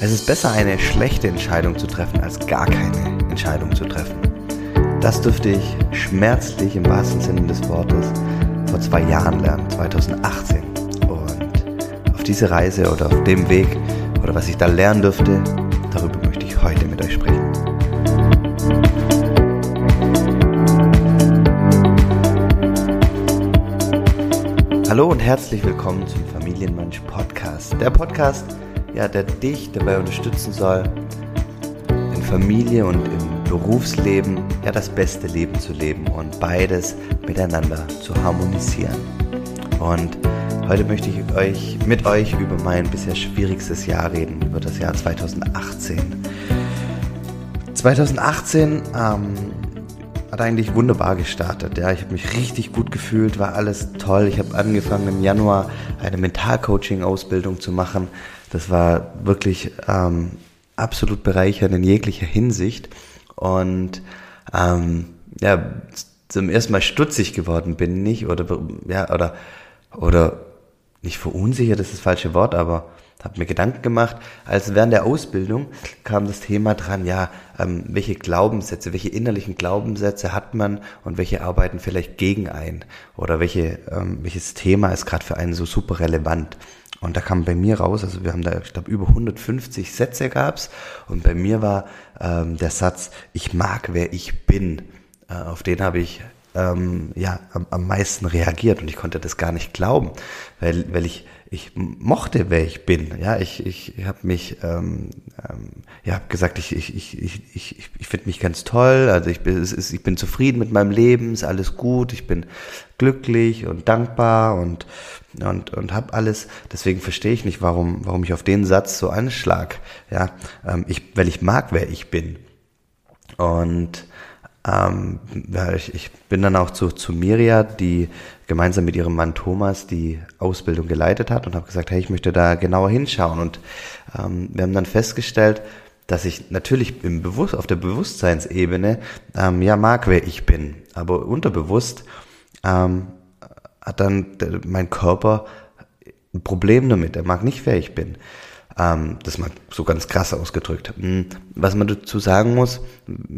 Es ist besser, eine schlechte Entscheidung zu treffen, als gar keine Entscheidung zu treffen. Das dürfte ich schmerzlich im wahrsten Sinne des Wortes vor zwei Jahren lernen, 2018. Und auf diese Reise oder auf dem Weg oder was ich da lernen dürfte, darüber möchte ich heute mit euch sprechen. Hallo und herzlich willkommen zum Familienmensch Podcast. Der Podcast, ja, der dich dabei unterstützen soll, in Familie und im Berufsleben ja das beste Leben zu leben und beides miteinander zu harmonisieren. Und heute möchte ich euch mit euch über mein bisher schwierigstes Jahr reden, über das Jahr 2018. 2018 ähm, hat eigentlich wunderbar gestartet. Ja, ich habe mich richtig gut gefühlt, war alles toll. Ich habe angefangen im Januar eine Mentalcoaching-Ausbildung zu machen. Das war wirklich ähm, absolut bereichernd in jeglicher Hinsicht. Und ähm, ja, zum ersten Mal stutzig geworden bin ich oder ja oder oder nicht verunsichert, das ist das falsche Wort, aber habe mir Gedanken gemacht, als während der Ausbildung kam das Thema dran, ja, ähm, welche Glaubenssätze, welche innerlichen Glaubenssätze hat man und welche arbeiten vielleicht gegen ein oder welche, ähm, welches Thema ist gerade für einen so super relevant. Und da kam bei mir raus, also wir haben da, ich glaube, über 150 Sätze gab's und bei mir war ähm, der Satz, ich mag, wer ich bin. Äh, auf den habe ich ähm, ja am, am meisten reagiert und ich konnte das gar nicht glauben, weil, weil ich ich mochte, wer ich bin. Ja, ich, ich, ich habe mich, ähm, ähm, ja, hab gesagt, ich, ich, ich, ich, ich, ich finde mich ganz toll. Also ich bin, es ist, ich bin zufrieden mit meinem Leben, ist alles gut. Ich bin glücklich und dankbar und und und habe alles. Deswegen verstehe ich nicht, warum, warum ich auf den Satz so anschlag. Ja, ähm, ich, weil ich mag, wer ich bin. Und ähm, ich, ich bin dann auch zu, zu Miria, die gemeinsam mit ihrem Mann Thomas die Ausbildung geleitet hat und habe gesagt, hey, ich möchte da genauer hinschauen. Und ähm, wir haben dann festgestellt, dass ich natürlich im Bewusst auf der Bewusstseinsebene ähm, ja mag, wer ich bin, aber unterbewusst ähm, hat dann der, mein Körper ein Problem damit. Er mag nicht, wer ich bin. Ähm, das mal so ganz krass ausgedrückt. Hm, was man dazu sagen muss,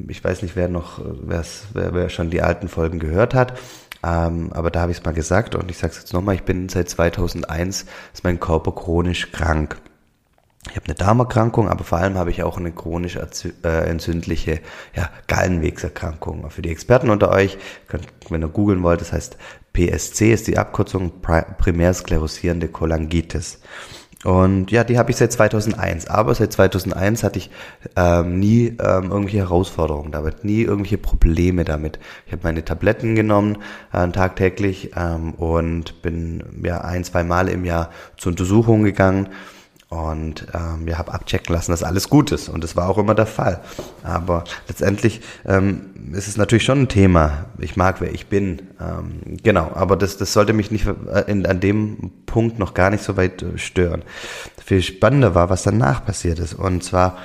ich weiß nicht, wer noch, wer, wer schon die alten Folgen gehört hat, ähm, aber da habe ich es mal gesagt und ich sage es jetzt nochmal, ich bin seit 2001, ist mein Körper chronisch krank. Ich habe eine Darmerkrankung, aber vor allem habe ich auch eine chronisch äh, entzündliche ja, Gallenwegserkrankung. Für die Experten unter euch, könnt, wenn ihr googeln wollt, das heißt PSC ist die Abkürzung primär sklerosierende Cholangitis. Und ja, die habe ich seit 2001. Aber seit 2001 hatte ich ähm, nie ähm, irgendwelche Herausforderungen damit, nie irgendwelche Probleme damit. Ich habe meine Tabletten genommen äh, tagtäglich ähm, und bin ja ein, zwei Mal im Jahr zur Untersuchung gegangen und ähm, ja, habe abchecken lassen, dass alles gut ist. Und das war auch immer der Fall. Aber letztendlich ähm, ist es natürlich schon ein Thema. Ich mag, wer ich bin. Ähm, genau, aber das, das sollte mich nicht äh, in, an dem Punkt noch gar nicht so weit äh, stören. Viel spannender war, was danach passiert ist. Und zwar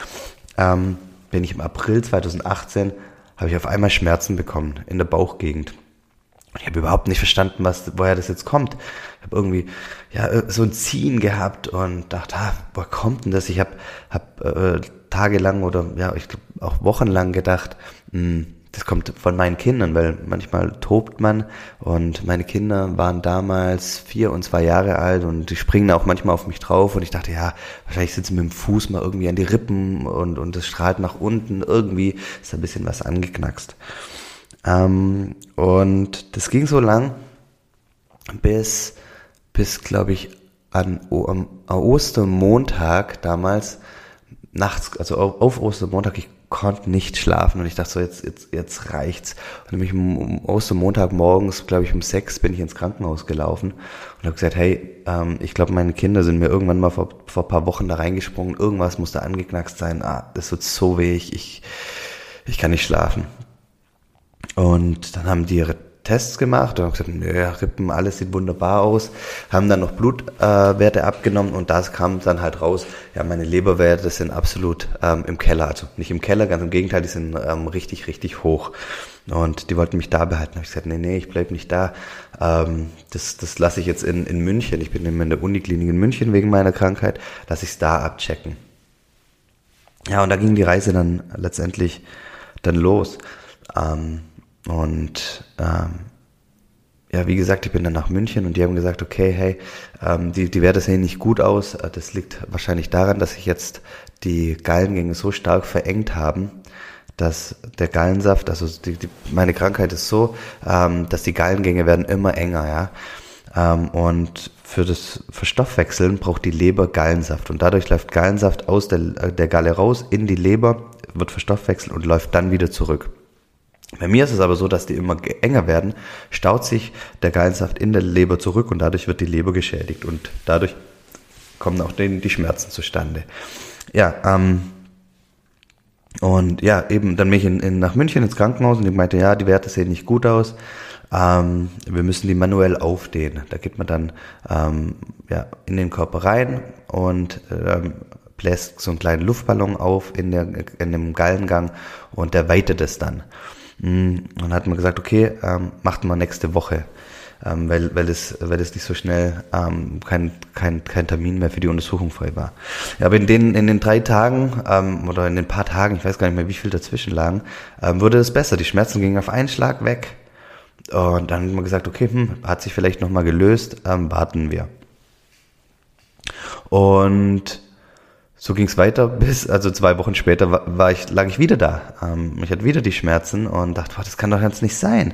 ähm, bin ich im April 2018, habe ich auf einmal Schmerzen bekommen in der Bauchgegend. Ich habe überhaupt nicht verstanden, was, woher das jetzt kommt. Ich habe irgendwie ja so ein Ziehen gehabt und dachte, ah, woher kommt denn das? Ich habe hab, äh, tagelang oder ja, ich glaube auch wochenlang gedacht, mh, hm, das kommt von meinen Kindern, weil manchmal tobt man und meine Kinder waren damals vier und zwei Jahre alt und die springen auch manchmal auf mich drauf und ich dachte, ja, wahrscheinlich sitzen mit dem Fuß mal irgendwie an die Rippen und, und das strahlt nach unten. Irgendwie ist da ein bisschen was angeknackst. Ähm, und das ging so lang, bis, bis glaube ich, an, am Ostermontag damals, nachts, also auf, auf Ostermontag, ich konnte nicht schlafen und ich dachte so, jetzt, jetzt, jetzt reicht's. Und nämlich um Ostermontag morgens, glaube ich, um sechs bin ich ins Krankenhaus gelaufen und habe gesagt, hey, ähm, ich glaube, meine Kinder sind mir irgendwann mal vor, vor paar Wochen da reingesprungen, irgendwas muss da angeknackst sein, ah, das wird so weh, ich, ich kann nicht schlafen. Und dann haben die ihre Tests gemacht und haben gesagt, nö, Rippen, alles sieht wunderbar aus. Haben dann noch Blutwerte äh, abgenommen und das kam dann halt raus, ja, meine Leberwerte sind absolut ähm, im Keller. Also nicht im Keller, ganz im Gegenteil, die sind ähm, richtig, richtig hoch. Und die wollten mich da behalten. Da habe ich gesagt, nee, nee, ich bleib nicht da. Ähm, das das lasse ich jetzt in, in München. Ich bin in der Uniklinik in München wegen meiner Krankheit. Lass ich es da abchecken. ja, und da ging die Reise dann letztendlich dann los. Ähm, und ähm, ja, wie gesagt, ich bin dann nach München und die haben gesagt, okay, hey, ähm, die, die Werte sehen nicht gut aus. Äh, das liegt wahrscheinlich daran, dass sich jetzt die Gallengänge so stark verengt haben, dass der Gallensaft, also die, die, meine Krankheit ist so, ähm, dass die Gallengänge werden immer enger, ja. Ähm, und für das Verstoffwechseln braucht die Leber Gallensaft und dadurch läuft Gallensaft aus der, äh, der Galle raus in die Leber, wird verstoffwechselt und läuft dann wieder zurück. Bei mir ist es aber so, dass die immer enger werden, staut sich der Gallensaft in der Leber zurück und dadurch wird die Leber geschädigt und dadurch kommen auch die, Schmerzen zustande. Ja, ähm, und ja, eben, dann bin ich in, in, nach München ins Krankenhaus und ich meinte, ja, die Werte sehen nicht gut aus. Ähm, wir müssen die manuell aufdehnen. Da geht man dann ähm, ja, in den Körper rein und ähm, bläst so einen kleinen Luftballon auf in, der, in dem Gallengang und der weitet es dann. Mm, und dann hat man gesagt, okay, ähm, macht man nächste Woche, ähm, weil, weil, es, weil es nicht so schnell ähm, kein, kein, kein Termin mehr für die Untersuchung frei war. Ja, aber in den, in den drei Tagen ähm, oder in den paar Tagen, ich weiß gar nicht mehr, wie viel dazwischen lagen, ähm, wurde es besser. Die Schmerzen gingen auf einen Schlag weg. Und dann haben wir gesagt, okay, hm, hat sich vielleicht nochmal gelöst, ähm, warten wir. Und so ging es weiter bis, also zwei Wochen später war, war, ich, lag ich wieder da. Ähm, ich hatte wieder die Schmerzen und dachte, boah, das kann doch jetzt nicht sein.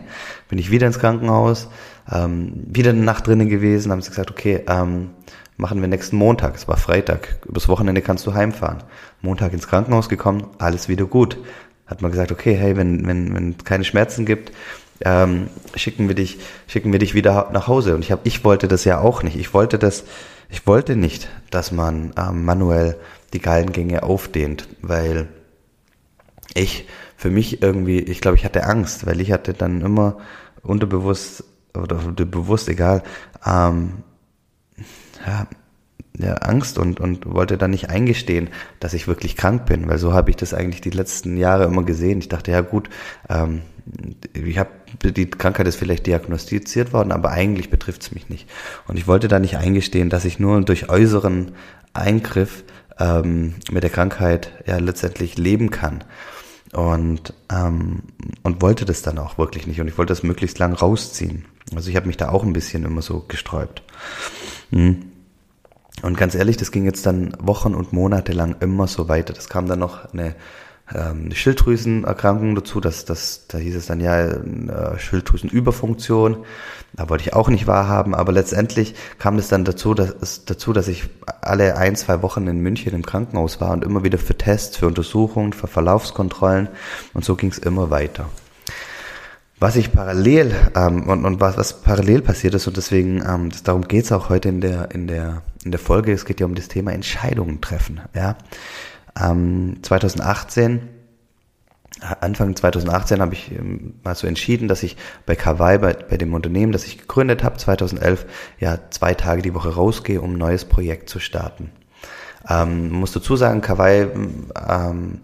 Bin ich wieder ins Krankenhaus, ähm, wieder eine Nacht drinnen gewesen, haben sie gesagt, okay, ähm, machen wir nächsten Montag. Es war Freitag. Übers Wochenende kannst du heimfahren. Montag ins Krankenhaus gekommen, alles wieder gut. Hat man gesagt, okay, hey, wenn, wenn, wenn keine Schmerzen gibt, ähm, schicken wir dich, schicken wir dich wieder nach Hause. Und ich habe, ich wollte das ja auch nicht. Ich wollte das, ich wollte nicht, dass man ähm, manuell die Gallengänge aufdehnt, weil ich für mich irgendwie, ich glaube, ich hatte Angst, weil ich hatte dann immer unterbewusst oder bewusst egal, ähm, ja, ja, Angst und, und wollte dann nicht eingestehen, dass ich wirklich krank bin, weil so habe ich das eigentlich die letzten Jahre immer gesehen. Ich dachte, ja gut, ähm, ich habe die Krankheit ist vielleicht diagnostiziert worden, aber eigentlich betrifft es mich nicht. Und ich wollte da nicht eingestehen, dass ich nur durch äußeren Eingriff ähm, mit der Krankheit ja letztendlich leben kann. Und, ähm, und wollte das dann auch wirklich nicht. Und ich wollte das möglichst lang rausziehen. Also ich habe mich da auch ein bisschen immer so gesträubt. Mhm. Und ganz ehrlich, das ging jetzt dann Wochen und Monate lang immer so weiter. Das kam dann noch eine ähm, eine Schilddrüsenerkrankung dazu, das, das, da hieß es dann ja äh, Schilddrüsenüberfunktion. Da wollte ich auch nicht wahrhaben, aber letztendlich kam es dann dazu, dass, es, dazu, dass ich alle ein, zwei Wochen in München im Krankenhaus war und immer wieder für Tests, für Untersuchungen, für Verlaufskontrollen und so ging es immer weiter. Was ich parallel ähm, und, und was, was parallel passiert ist und deswegen ähm, das, darum geht es auch heute in der in der in der Folge. Es geht ja um das Thema Entscheidungen treffen. Ja, ähm, 2018, Anfang 2018 habe ich ähm, mal so entschieden, dass ich bei Kawaii, bei, bei dem Unternehmen, das ich gegründet habe, 2011, ja zwei Tage die Woche rausgehe, um ein neues Projekt zu starten. Ähm, muss dazu sagen, Kawaii ähm,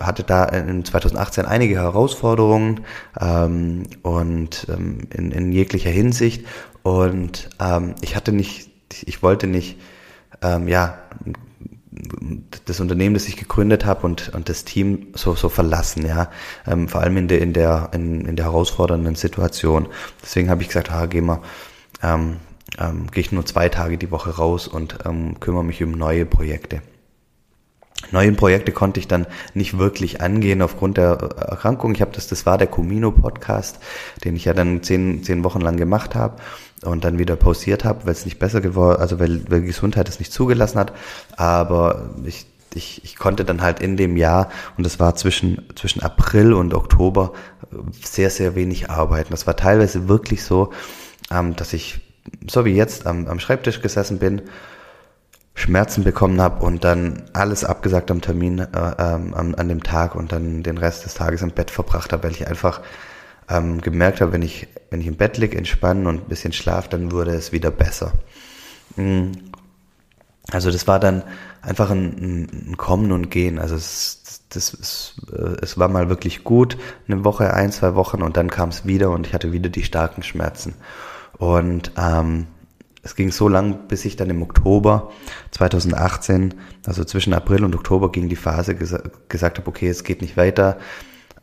hatte da in 2018 einige Herausforderungen ähm, und ähm, in, in jeglicher Hinsicht und ähm, ich hatte nicht, ich wollte nicht ähm, ja das Unternehmen, das ich gegründet habe und, und das Team so, so verlassen, ja. Ähm, vor allem in der, in der, in, in der herausfordernden Situation. Deswegen habe ich gesagt, ah, geh mal, ähm, ähm, gehe ich nur zwei Tage die Woche raus und ähm, kümmere mich um neue Projekte. Neue Projekte konnte ich dann nicht wirklich angehen aufgrund der Erkrankung. Ich habe das, das war der Comino Podcast, den ich ja dann zehn, zehn Wochen lang gemacht habe und dann wieder pausiert habe, weil es nicht besser geworden, also weil, weil Gesundheit es nicht zugelassen hat. Aber ich, ich, ich konnte dann halt in dem Jahr, und das war zwischen, zwischen April und Oktober, sehr, sehr wenig arbeiten. Das war teilweise wirklich so, ähm, dass ich, so wie jetzt, am, am Schreibtisch gesessen bin, Schmerzen bekommen habe und dann alles abgesagt am Termin äh, ähm, an, an dem Tag und dann den Rest des Tages im Bett verbracht habe, weil ich einfach ähm, gemerkt habe, wenn ich, wenn ich im Bett liege, entspannen und ein bisschen schlaf, dann wurde es wieder besser. Mm. Also das war dann einfach ein, ein Kommen und Gehen. Also es, das, es, äh, es war mal wirklich gut, eine Woche, ein, zwei Wochen und dann kam es wieder und ich hatte wieder die starken Schmerzen. Und ähm, es ging so lang, bis ich dann im Oktober 2018, also zwischen April und Oktober ging die Phase, gesa gesagt habe, okay, es geht nicht weiter.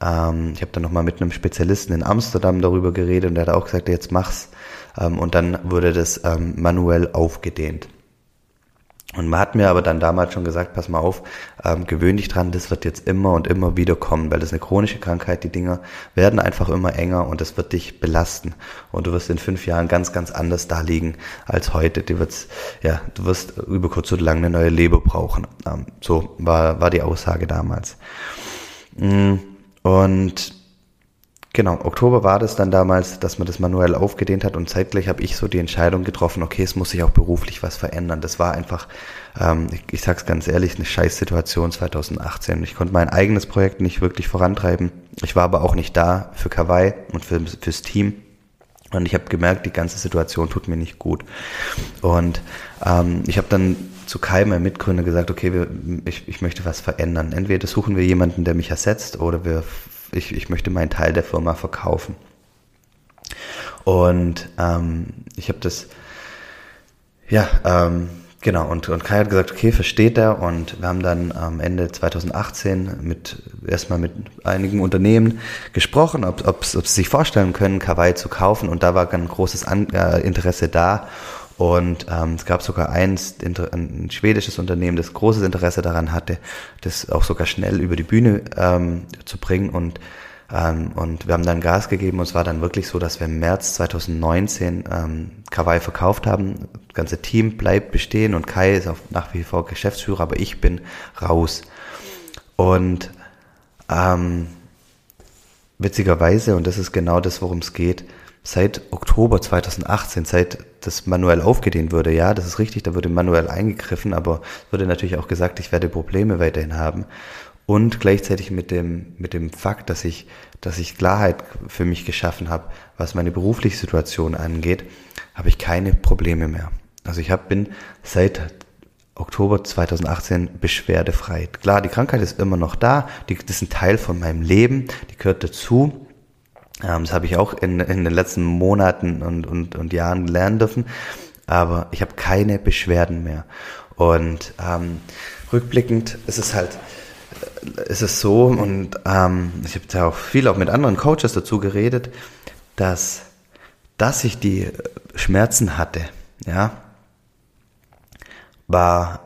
Ähm, ich habe dann nochmal mit einem Spezialisten in Amsterdam darüber geredet und der hat auch gesagt, jetzt mach's. Ähm, und dann wurde das ähm, manuell aufgedehnt. Und man hat mir aber dann damals schon gesagt, pass mal auf, ähm, gewöhn dich dran, das wird jetzt immer und immer wieder kommen, weil das ist eine chronische Krankheit, die Dinger werden einfach immer enger und das wird dich belasten. Und du wirst in fünf Jahren ganz, ganz anders da liegen als heute. Du wirst, ja, du wirst über kurz oder lang eine neue Leber brauchen. Ähm, so war, war die Aussage damals. Mm, und Genau, Oktober war das dann damals, dass man das manuell aufgedehnt hat und zeitgleich habe ich so die Entscheidung getroffen, okay, es muss sich auch beruflich was verändern. Das war einfach, ähm, ich, ich sag's ganz ehrlich, eine Scheißsituation 2018. Ich konnte mein eigenes Projekt nicht wirklich vorantreiben. Ich war aber auch nicht da für Kawaii und für, fürs Team. Und ich habe gemerkt, die ganze Situation tut mir nicht gut. Und ähm, ich habe dann zu Kai, meinem Mitgründer, gesagt, okay, wir, ich, ich möchte was verändern. Entweder suchen wir jemanden, der mich ersetzt, oder wir ich, ich möchte meinen Teil der Firma verkaufen. Und ähm, ich habe das, ja, ähm, genau, und, und Kai hat gesagt, okay, versteht er. Und wir haben dann am Ende 2018 mit erstmal mit einigen Unternehmen gesprochen, ob, ob, ob sie sich vorstellen können, Kawaii zu kaufen. Und da war ein großes An äh, Interesse da. Und ähm, es gab sogar eins, ein schwedisches Unternehmen, das großes Interesse daran hatte, das auch sogar schnell über die Bühne ähm, zu bringen. Und, ähm, und wir haben dann Gas gegeben und es war dann wirklich so, dass wir im März 2019 ähm, Kawaii verkauft haben. Das ganze Team bleibt bestehen und Kai ist auch nach wie vor Geschäftsführer, aber ich bin raus. Und ähm, witzigerweise, und das ist genau das, worum es geht, seit Oktober 2018, seit das manuell aufgedehnt wurde, ja, das ist richtig, da wurde manuell eingegriffen, aber es wurde natürlich auch gesagt, ich werde Probleme weiterhin haben. Und gleichzeitig mit dem, mit dem Fakt, dass ich, dass ich Klarheit für mich geschaffen habe, was meine berufliche Situation angeht, habe ich keine Probleme mehr. Also ich hab, bin seit Oktober 2018 beschwerdefrei. Klar, die Krankheit ist immer noch da, die, das ist ein Teil von meinem Leben, die gehört dazu. Ähm, das habe ich auch in, in den letzten Monaten und, und, und Jahren lernen dürfen. Aber ich habe keine Beschwerden mehr. Und ähm, rückblickend ist es halt, äh, ist es so, und ähm, ich habe da auch viel auch mit anderen Coaches dazu geredet, dass, dass ich die Schmerzen hatte, ja, war,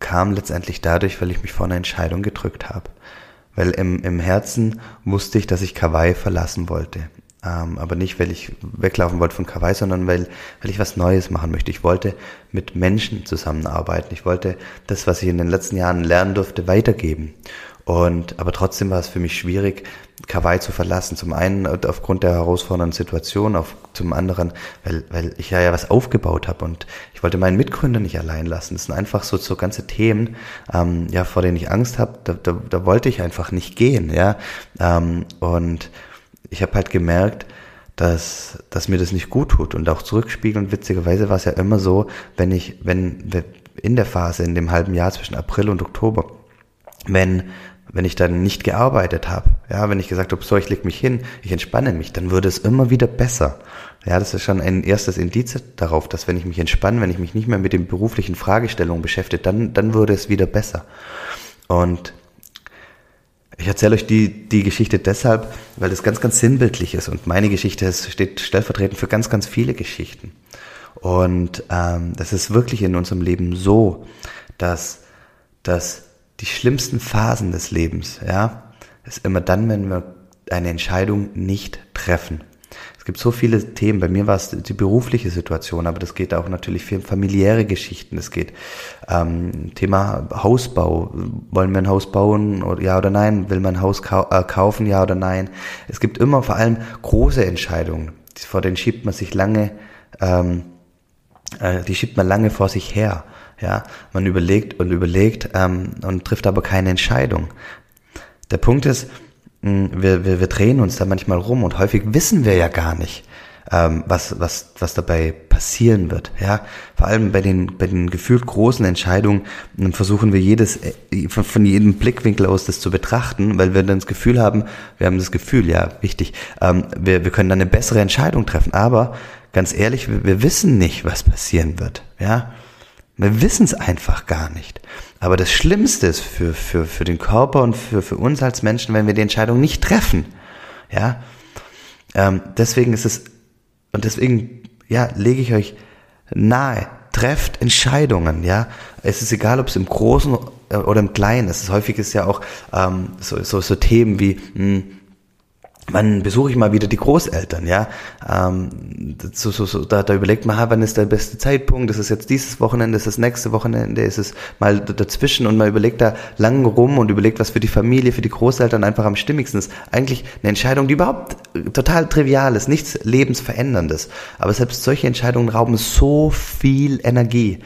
kam letztendlich dadurch, weil ich mich vor einer Entscheidung gedrückt habe. Weil im, im Herzen wusste ich, dass ich Kawaii verlassen wollte. Ähm, aber nicht, weil ich weglaufen wollte von Kawaii, sondern weil, weil ich was Neues machen möchte. Ich wollte mit Menschen zusammenarbeiten. Ich wollte das, was ich in den letzten Jahren lernen durfte, weitergeben. Und, aber trotzdem war es für mich schwierig, Kawaii zu verlassen. Zum einen aufgrund der herausfordernden Situation, auf, zum anderen, weil, weil ich ja, ja was aufgebaut habe und ich wollte meinen Mitgründer nicht allein lassen. Das sind einfach so, so ganze Themen, ähm, ja, vor denen ich Angst habe. Da, da, da wollte ich einfach nicht gehen, ja. Ähm, und ich habe halt gemerkt, dass, dass mir das nicht gut tut und auch zurückspiegeln. Witzigerweise war es ja immer so, wenn ich, wenn in der Phase, in dem halben Jahr zwischen April und Oktober, wenn wenn ich dann nicht gearbeitet habe, ja, wenn ich gesagt habe, so, ich leg mich hin, ich entspanne mich, dann würde es immer wieder besser. Ja, das ist schon ein erstes Indiz darauf, dass wenn ich mich entspanne, wenn ich mich nicht mehr mit den beruflichen Fragestellungen beschäftige, dann, dann würde es wieder besser. Und ich erzähle euch die, die Geschichte deshalb, weil das ganz, ganz sinnbildlich ist und meine Geschichte steht stellvertretend für ganz, ganz viele Geschichten. Und ähm, das ist wirklich in unserem Leben so, dass, dass die schlimmsten Phasen des Lebens, ja, ist immer dann, wenn wir eine Entscheidung nicht treffen. Es gibt so viele Themen. Bei mir war es die berufliche Situation, aber das geht auch natürlich für familiäre Geschichten. Es geht ähm, Thema Hausbau. Wollen wir ein Haus bauen? Ja oder nein? Will man ein Haus kau äh, kaufen? Ja oder nein? Es gibt immer vor allem große Entscheidungen. Vor denen schiebt man sich lange, ähm, äh, die schiebt man lange vor sich her. Ja, man überlegt und überlegt ähm, und trifft aber keine Entscheidung. Der Punkt ist, wir, wir, wir drehen uns da manchmal rum und häufig wissen wir ja gar nicht, ähm, was, was, was dabei passieren wird. Ja, vor allem bei den, bei den gefühlt großen Entscheidungen versuchen wir jedes, äh, von, von jedem Blickwinkel aus das zu betrachten, weil wir dann das Gefühl haben, wir haben das Gefühl, ja, wichtig, ähm, wir, wir können dann eine bessere Entscheidung treffen. Aber ganz ehrlich, wir, wir wissen nicht, was passieren wird. Ja, wir wissen es einfach gar nicht. Aber das Schlimmste ist für, für, für den Körper und für, für uns als Menschen, wenn wir die Entscheidung nicht treffen. Ja, ähm, deswegen ist es, und deswegen, ja, lege ich euch nahe, trefft Entscheidungen, ja. Es ist egal, ob es im Großen äh, oder im Kleinen ist. Häufig ist ja auch ähm, so, so, so Themen wie, mh, hm, wann besuche ich mal wieder die Großeltern, ja. Ähm, so, so, so, da, da überlegt man, ha, wann ist der beste Zeitpunkt? Ist es jetzt dieses Wochenende, ist es nächste Wochenende, ist es mal dazwischen und man überlegt da lang rum und überlegt, was für die Familie, für die Großeltern einfach am stimmigsten ist. Eigentlich eine Entscheidung, die überhaupt total trivial ist, nichts lebensveränderndes. Aber selbst solche Entscheidungen rauben so viel Energie.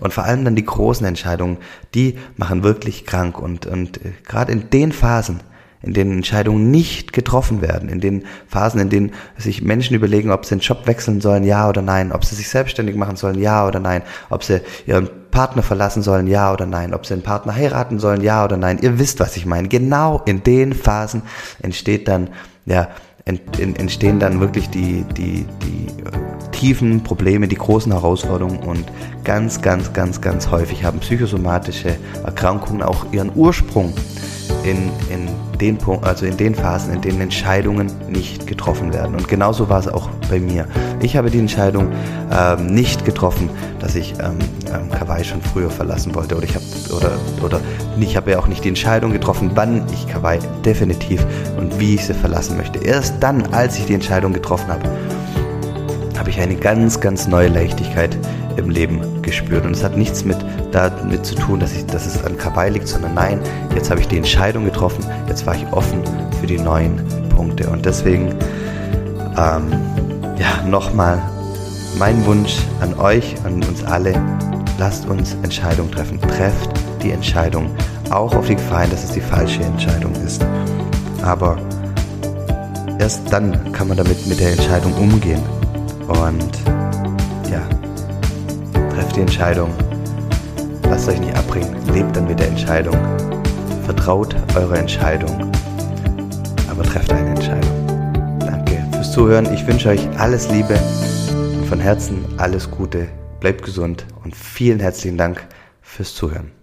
Und vor allem dann die großen Entscheidungen, die machen wirklich krank. Und, und äh, gerade in den Phasen, in denen Entscheidungen nicht getroffen werden, in den Phasen, in denen sich Menschen überlegen, ob sie den Job wechseln sollen, ja oder nein, ob sie sich selbstständig machen sollen, ja oder nein, ob sie ihren Partner verlassen sollen, ja oder nein, ob sie einen Partner heiraten sollen, ja oder nein. Ihr wisst, was ich meine. Genau in den Phasen entsteht dann, ja, entstehen dann wirklich die, die, die tiefen Probleme, die großen Herausforderungen und ganz, ganz, ganz, ganz häufig haben psychosomatische Erkrankungen auch ihren Ursprung in, in den Punkt, also in den Phasen, in denen Entscheidungen nicht getroffen werden. Und genauso war es auch bei mir. Ich habe die Entscheidung ähm, nicht getroffen, dass ich ähm, ähm, Kawaii schon früher verlassen wollte. Oder ich habe oder oder ich habe ja auch nicht die Entscheidung getroffen, wann ich Kawaii definitiv und wie ich sie verlassen möchte. Erst dann, als ich die Entscheidung getroffen habe, habe ich eine ganz, ganz neue Leichtigkeit im Leben gespürt. Und es hat nichts mit damit zu tun, dass, ich, dass es an Kawaii liegt, sondern nein, jetzt habe ich die Entscheidung getroffen, jetzt war ich offen für die neuen Punkte. Und deswegen, ähm, ja, nochmal mein Wunsch an euch, an uns alle, lasst uns Entscheidungen treffen. Trefft die Entscheidung, auch auf die Gefahr hin, dass es die falsche Entscheidung ist. Aber erst dann kann man damit mit der Entscheidung umgehen. Und ja, trefft die Entscheidung. Lasst euch nicht abbringen. Lebt dann mit der Entscheidung. Vertraut eurer Entscheidung. Aber trefft eine Entscheidung. Danke fürs Zuhören. Ich wünsche euch alles Liebe und von Herzen alles Gute. Bleibt gesund und vielen herzlichen Dank fürs Zuhören.